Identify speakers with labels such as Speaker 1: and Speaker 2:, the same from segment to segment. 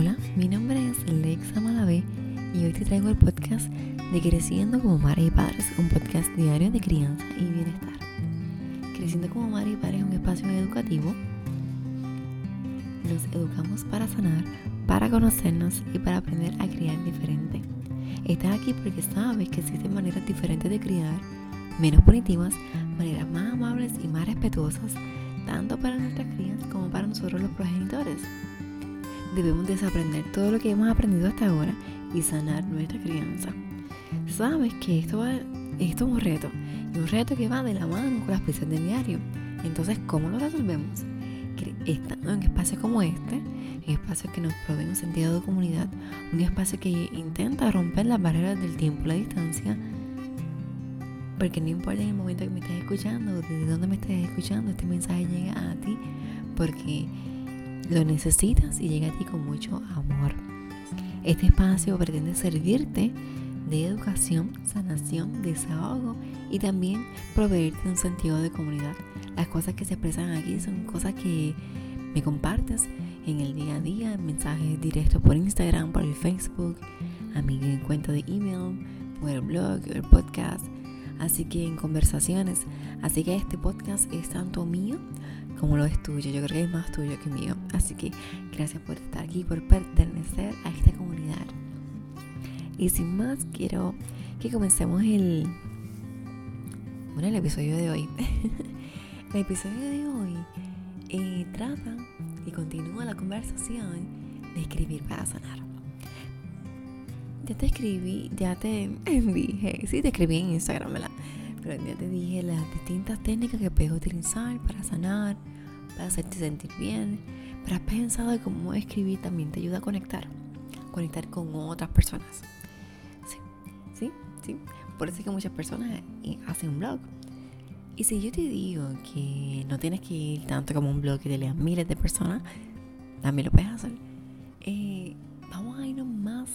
Speaker 1: Hola, mi nombre es Lexa Malavé y hoy te traigo el podcast de Creciendo como Madre y Padres, un podcast diario de crianza y bienestar. Creciendo como Madre y Padres es un espacio educativo. Nos educamos para sanar, para conocernos y para aprender a criar diferente. Estás aquí porque sabes que existen maneras diferentes de criar, menos punitivas, maneras más amables y más respetuosas, tanto para nuestras crías como para nosotros los progenitores debemos desaprender todo lo que hemos aprendido hasta ahora y sanar nuestra crianza. Sabes que esto, va, esto es un reto, y un reto que va de la mano con las piezas del diario. Entonces, ¿cómo lo resolvemos? Estando en espacios como este, en espacios que nos proveen un sentido de comunidad, un espacio que intenta romper las barreras del tiempo y la distancia, porque no importa en el momento que me estés escuchando, desde dónde me estés escuchando, este mensaje llega a ti, porque lo necesitas y llega a ti con mucho amor. Este espacio pretende servirte de educación, sanación, desahogo y también proveerte un sentido de comunidad. Las cosas que se expresan aquí son cosas que me compartes en el día a día, mensajes directos por Instagram, por el Facebook, a mi cuenta de email, por el blog, el podcast. Así que en conversaciones. Así que este podcast es tanto mío como lo es tuyo. Yo creo que es más tuyo que mío. Así que gracias por estar aquí, por pertenecer a esta comunidad. Y sin más, quiero que comencemos el, bueno, el episodio de hoy. el episodio de hoy eh, trata y continúa la conversación de escribir para sanar. Ya te escribí, ya te dije, sí te escribí en Instagram, ¿verdad? Pero ya te dije las distintas técnicas que puedes utilizar para sanar, para hacerte sentir bien. Pero has pensado cómo escribir también te ayuda a conectar, conectar con otras personas. Sí, sí, sí. Por eso es que muchas personas hacen un blog. Y si yo te digo que no tienes que ir tanto como un blog que te lean miles de personas, también lo puedes hacer. Eh, vamos a irnos más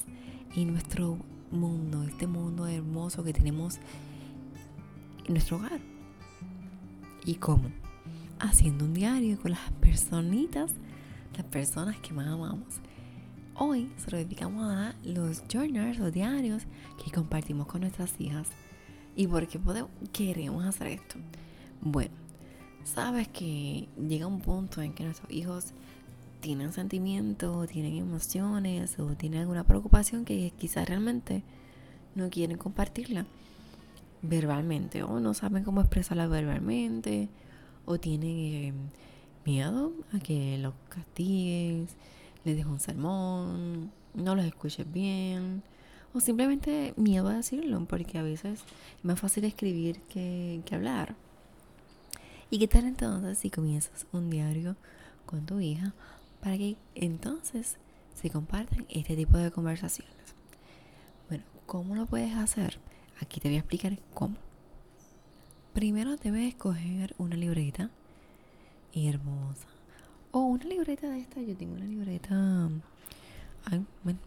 Speaker 1: en nuestro mundo, este mundo hermoso que tenemos nuestro hogar. ¿Y cómo? Haciendo un diario con las personitas, las personas que más amamos. Hoy se lo dedicamos a los journals o diarios que compartimos con nuestras hijas. ¿Y por qué podemos, queremos hacer esto? Bueno, sabes que llega un punto en que nuestros hijos tienen sentimientos, tienen emociones o tienen alguna preocupación que quizás realmente no quieren compartirla verbalmente o no saben cómo expresarla verbalmente o tienen eh, miedo a que los castigues, les dejes un sermón, no los escuches bien o simplemente miedo a decirlo porque a veces es más fácil escribir que, que hablar. ¿Y qué tal entonces si comienzas un diario con tu hija para que entonces se compartan este tipo de conversaciones? Bueno, ¿cómo lo puedes hacer? Aquí te voy a explicar cómo. Primero debes escoger una libreta hermosa. O una libreta de esta. Yo tengo una libreta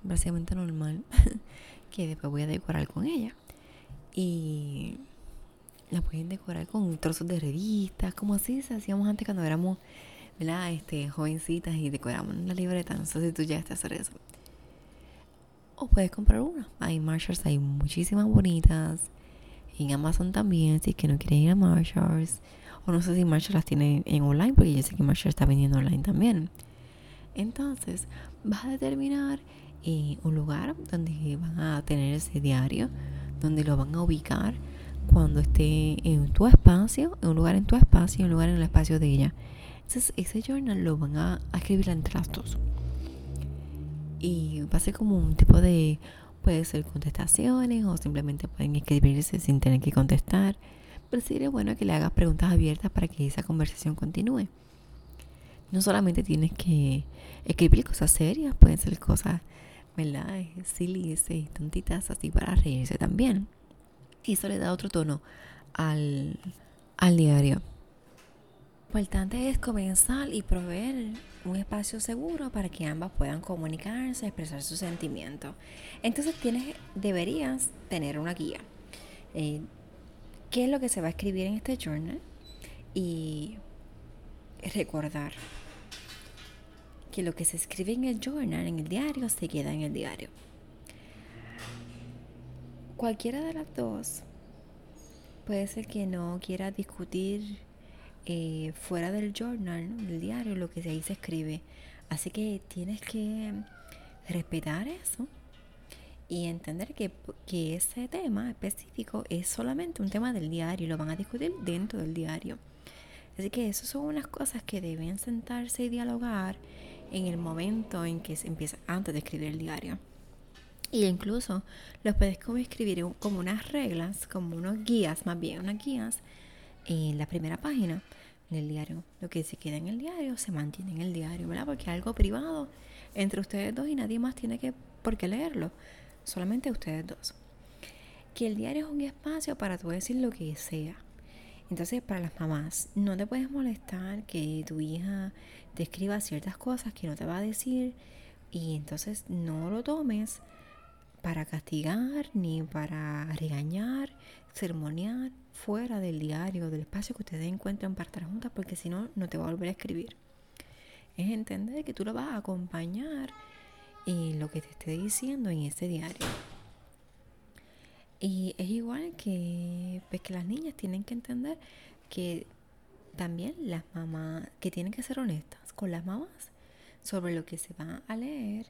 Speaker 1: básicamente normal. que después voy a decorar con ella. Y la pueden decorar con trozos de revistas. Como así se hacíamos antes cuando éramos ¿verdad? Este, jovencitas y decoramos la libreta. No sé si tú ya a hacer eso o puedes comprar una. Hay Marshalls, hay muchísimas bonitas. En Amazon también, si es que no quieres ir a Marshalls. O no sé si Marshalls las tiene en online, porque yo sé que Marshalls está vendiendo online también. Entonces, vas a determinar eh, un lugar donde van a tener ese diario, donde lo van a ubicar cuando esté en tu espacio, en un lugar en tu espacio y un lugar en el espacio de ella. Entonces, ese journal lo van a, escribir entre las dos y va a ser como un tipo de, puede ser contestaciones o simplemente pueden escribirse sin tener que contestar. Pero sería bueno que le hagas preguntas abiertas para que esa conversación continúe. No solamente tienes que escribir cosas serias, pueden ser cosas, ¿verdad? Silly, y tontitas así para reírse también. Y eso le da otro tono al, al diario. Importante es comenzar y proveer un espacio seguro para que ambas puedan comunicarse, expresar sus sentimientos. Entonces tienes, deberías tener una guía. Eh, ¿Qué es lo que se va a escribir en este journal? Y recordar que lo que se escribe en el journal, en el diario, se queda en el diario. Cualquiera de las dos puede ser que no quiera discutir eh, fuera del journal, del diario, lo que ahí se escribe. Así que tienes que respetar eso y entender que, que, ese tema específico es solamente un tema del diario y lo van a discutir dentro del diario. Así que esas son unas cosas que deben sentarse y dialogar en el momento en que se empieza, antes de escribir el diario. Y incluso los puedes como escribir como unas reglas, como unos guías, más bien unas guías en la primera página del diario. Lo que se queda en el diario se mantiene en el diario, ¿verdad? Porque algo privado entre ustedes dos y nadie más tiene que por qué leerlo, solamente ustedes dos. Que el diario es un espacio para tú decir lo que sea. Entonces, para las mamás, no te puedes molestar que tu hija te escriba ciertas cosas que no te va a decir y entonces no lo tomes para castigar ni para regañar, sermonear fuera del diario, del espacio que ustedes encuentran para estar juntas, porque si no, no te va a volver a escribir. Es entender que tú lo vas a acompañar en lo que te esté diciendo en ese diario. Y es igual que, pues, que las niñas tienen que entender que también las mamás, que tienen que ser honestas con las mamás sobre lo que se va a leer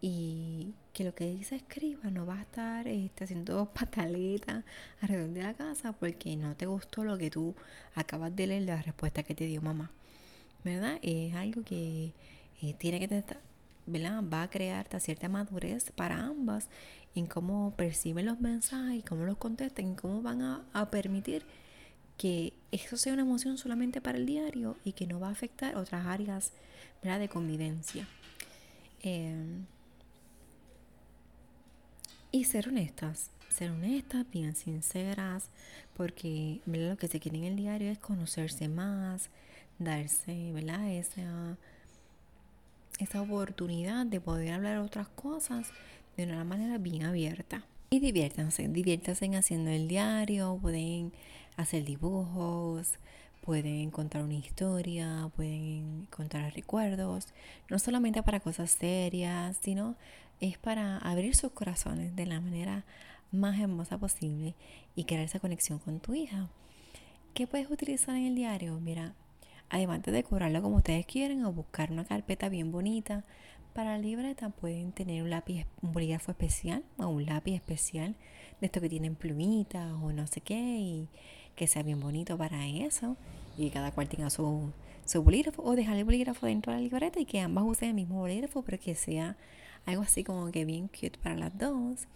Speaker 1: y que lo que dice escriba no va a estar este, haciendo pataletas alrededor de la casa porque no te gustó lo que tú acabas de leer la respuesta que te dio mamá. ¿Verdad? Es algo que eh, tiene que estar, ¿verdad? Va a crear cierta madurez para ambas en cómo perciben los mensajes, cómo los contestan, cómo van a, permitir que eso sea una emoción solamente para el diario y que no va a afectar otras áreas ¿verdad? de convivencia. Em, y ser honestas, ser honestas, bien sinceras, porque lo que se quiere en el diario es conocerse más, darse ¿verdad? Esa, esa oportunidad de poder hablar otras cosas de una manera bien abierta. Y diviértanse, diviértanse haciendo el diario, pueden hacer dibujos, pueden contar una historia, pueden contar recuerdos, no solamente para cosas serias, sino es para abrir sus corazones de la manera más hermosa posible y crear esa conexión con tu hija. ¿Qué puedes utilizar en el diario? Mira, además de decorarlo como ustedes quieren o buscar una carpeta bien bonita, para la libreta pueden tener un lápiz, un bolígrafo especial o un lápiz especial de estos que tienen plumitas o no sé qué y que sea bien bonito para eso y cada cual tenga su, su bolígrafo o dejar el bolígrafo dentro de la libreta y que ambas usen el mismo bolígrafo pero que sea algo así como que bien cute para las dos.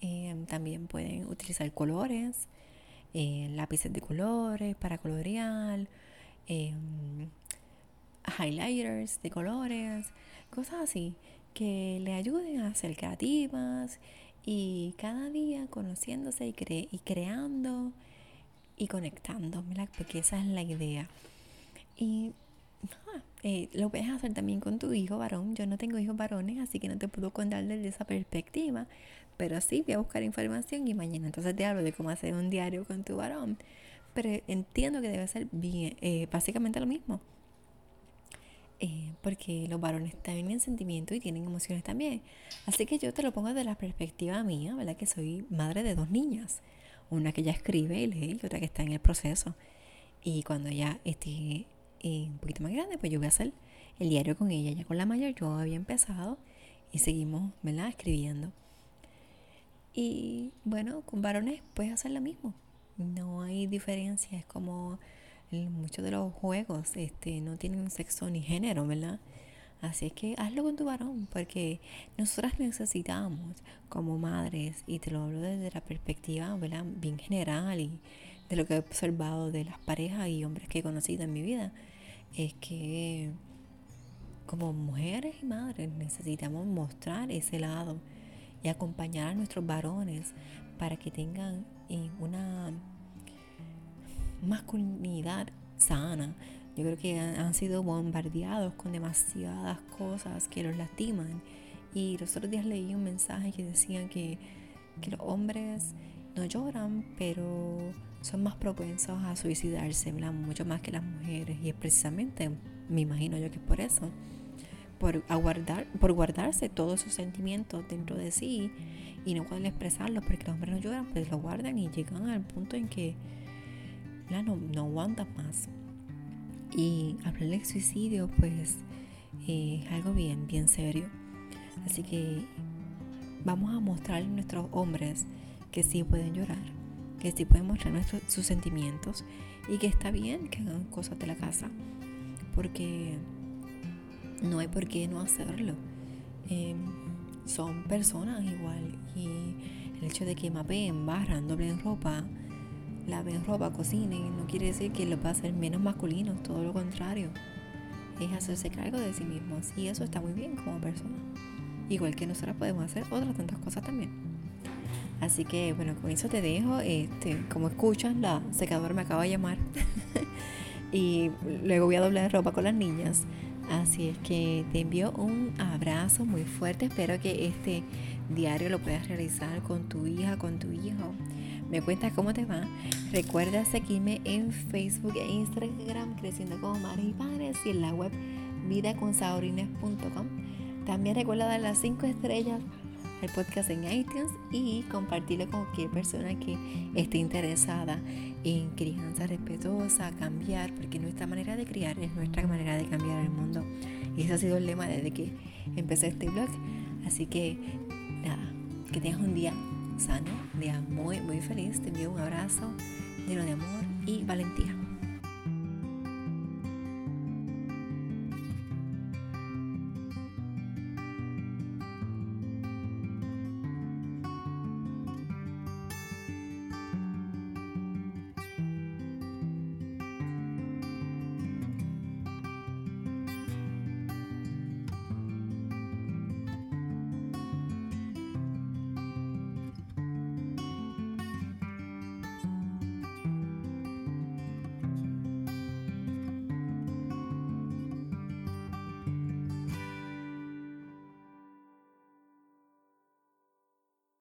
Speaker 1: Em, también pueden utilizar colores, eh, lápices de colores para colorear, em, highlighters de colores, cosas así que le ayuden a ser creativas y cada día conociéndose y, y creando y conectando, porque esa es la idea. Y eh, lo puedes hacer también con tu hijo varón. Yo no tengo hijos varones, así que no te puedo contar desde esa perspectiva. Pero sí, voy a buscar información y mañana entonces te hablo de cómo hacer un diario con tu varón. Pero entiendo que debe ser bien, eh, básicamente lo mismo. Eh, porque los varones también tienen sentimientos y tienen emociones también. Así que yo te lo pongo desde la perspectiva mía, ¿verdad? Que soy madre de dos niñas. Una que ya escribe y lee y otra que está en el proceso. Y cuando ya esté un poquito más grande, pues yo voy a hacer el diario con ella. Ya con la mayor yo había empezado y seguimos, ¿verdad? Escribiendo. Y bueno, con varones puedes hacer lo mismo. No hay diferencia. Es como muchos de los juegos este, no tienen sexo ni género, ¿verdad? Así es que hazlo con tu varón, porque nosotras necesitamos como madres, y te lo hablo desde la perspectiva ¿verdad? bien general y de lo que he observado de las parejas y hombres que he conocido en mi vida, es que como mujeres y madres necesitamos mostrar ese lado y acompañar a nuestros varones para que tengan eh, una masculinidad sana. Yo creo que han sido bombardeados con demasiadas cosas que los lastiman. Y los otros días leí un mensaje que decían que, que los hombres no lloran, pero son más propensos a suicidarse, mucho más que las mujeres. Y es precisamente, me imagino yo que es por eso. por, aguardar, por guardarse todos sus sentimientos dentro de sí y no pueden expresarlos porque los hombres no lloran, pues lo guardan y llegan al punto en que no, no aguantan más. Y hablar del suicidio, pues es algo bien, bien serio. Así que vamos a mostrar a nuestros hombres que sí pueden llorar, que sí pueden mostrar nuestros, sus sentimientos y que está bien que hagan cosas de la casa, porque no hay por qué no hacerlo. Em, son personas igual y el hecho de que mapeen, barran, doblen ropa, laven ropa, cocinen, no quiere decir que los va a hacer menos masculinos, todo lo contrario. Es hacerse cargo de sí mismos y eso está muy bien como persona. Igual que nosotros podemos hacer otras tantas cosas también. Así que bueno, con eso te dejo. Este, como escuchan, la secadora me acaba de llamar. y luego voy a doblar ropa con las niñas. Así es que te envío un abrazo muy fuerte. Espero que este diario lo puedas realizar con tu hija, con tu hijo. Me cuentas cómo te va. Recuerda seguirme en Facebook e Instagram, creciendo como madres y padres, y en la web vidaconsaurines.com. También recuerda dar las 5 estrellas al podcast en iTunes y compartirlo con cualquier persona que esté interesada en crianza respetuosa, cambiar, porque nuestra manera de criar es nuestra manera de cambiar el mundo. Y ese ha sido el lema desde que empecé este blog. Así que nada, que tengas un día sano, un día muy, muy feliz. Te envío un abrazo lleno de amor y valentía.